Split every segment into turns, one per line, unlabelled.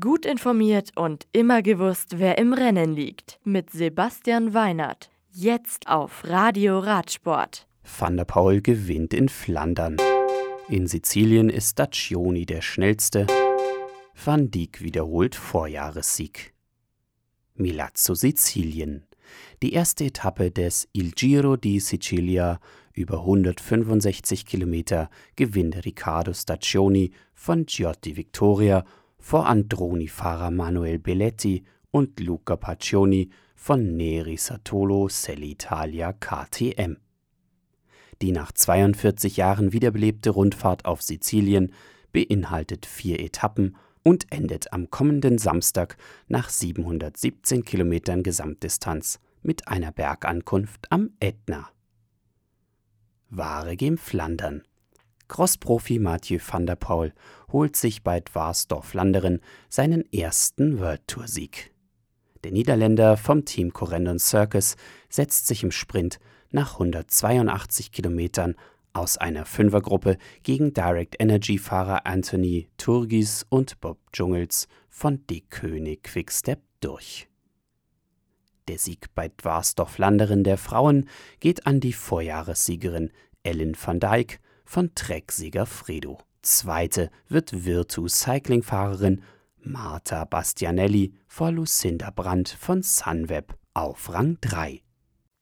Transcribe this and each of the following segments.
Gut informiert und immer gewusst, wer im Rennen liegt. Mit Sebastian Weinert. Jetzt auf Radio Radsport.
Van der Paul gewinnt in Flandern. In Sizilien ist Staccioni der schnellste. Van Dijk wiederholt Vorjahressieg. Milazzo Sizilien. Die erste Etappe des Il Giro di Sicilia über 165 Kilometer gewinnt Riccardo Staccioni von Giotti Victoria vor Androni-Fahrer Manuel Belletti und Luca Paccioni von Neri Satolo Sellitalia KTM. Die nach 42 Jahren wiederbelebte Rundfahrt auf Sizilien beinhaltet vier Etappen und endet am kommenden Samstag nach 717 Kilometern Gesamtdistanz mit einer Bergankunft am Ätna. Wahre Flandern. Crossprofi Mathieu van der Poel holt sich bei Dwarsdorf-Landeren seinen ersten World Tour Sieg. Der Niederländer vom Team Corendon Circus setzt sich im Sprint nach 182 Kilometern aus einer Fünfergruppe gegen Direct Energy Fahrer Anthony Turgis und Bob Dschungels von De König Quickstep durch. Der Sieg bei Dwarsdorf-Landeren der Frauen geht an die Vorjahressiegerin Ellen van Dijk von Trecksieger Fredo. Zweite wird Virtu Cycling-Fahrerin Marta Bastianelli vor Lucinda Brandt von Sunweb auf Rang 3.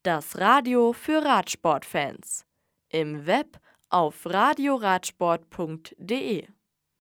Das Radio für Radsportfans. Im Web auf radioradsport.de